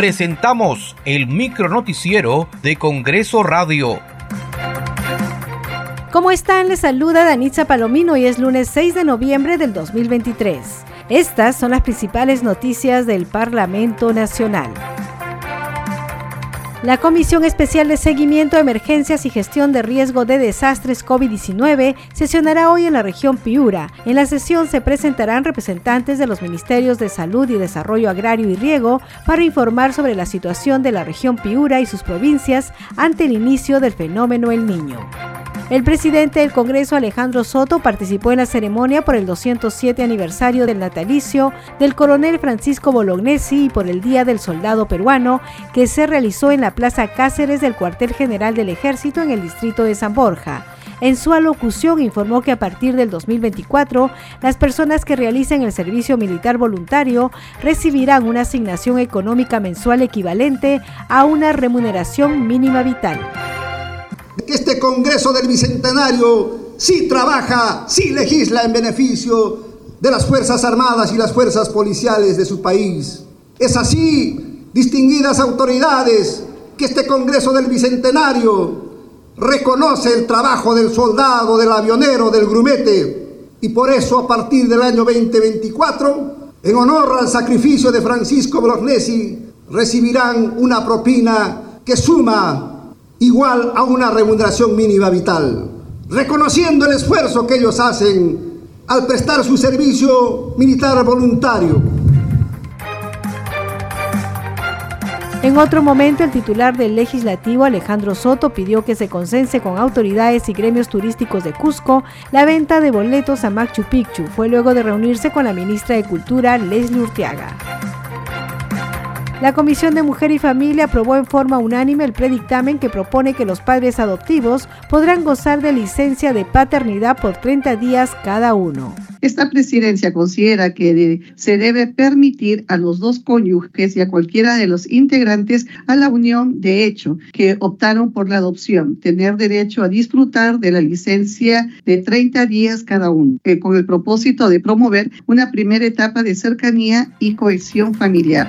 presentamos el micronoticiero de Congreso Radio. ¿Cómo están? Les saluda Danitza Palomino y es lunes 6 de noviembre del 2023. Estas son las principales noticias del Parlamento Nacional. La Comisión Especial de Seguimiento de Emergencias y Gestión de Riesgo de Desastres COVID-19 sesionará hoy en la región Piura. En la sesión se presentarán representantes de los Ministerios de Salud y Desarrollo Agrario y Riego para informar sobre la situación de la región Piura y sus provincias ante el inicio del fenómeno El Niño. El presidente del Congreso, Alejandro Soto, participó en la ceremonia por el 207 aniversario del natalicio del coronel Francisco Bolognesi y por el Día del Soldado Peruano, que se realizó en la Plaza Cáceres del cuartel general del Ejército en el distrito de San Borja. En su alocución informó que a partir del 2024, las personas que realicen el servicio militar voluntario recibirán una asignación económica mensual equivalente a una remuneración mínima vital este Congreso del Bicentenario sí trabaja, sí legisla en beneficio de las Fuerzas Armadas y las Fuerzas Policiales de su país. Es así, distinguidas autoridades, que este Congreso del Bicentenario reconoce el trabajo del soldado, del avionero, del grumete, y por eso a partir del año 2024, en honor al sacrificio de Francisco Blognesi, recibirán una propina que suma igual a una remuneración mínima vital, reconociendo el esfuerzo que ellos hacen al prestar su servicio militar voluntario. En otro momento, el titular del legislativo, Alejandro Soto, pidió que se consense con autoridades y gremios turísticos de Cusco la venta de boletos a Machu Picchu. Fue luego de reunirse con la ministra de Cultura, Leslie Urteaga. La Comisión de Mujer y Familia aprobó en forma unánime el predictamen que propone que los padres adoptivos podrán gozar de licencia de paternidad por 30 días cada uno. Esta presidencia considera que se debe permitir a los dos cónyuges y a cualquiera de los integrantes a la unión de hecho que optaron por la adopción tener derecho a disfrutar de la licencia de 30 días cada uno, eh, con el propósito de promover una primera etapa de cercanía y cohesión familiar.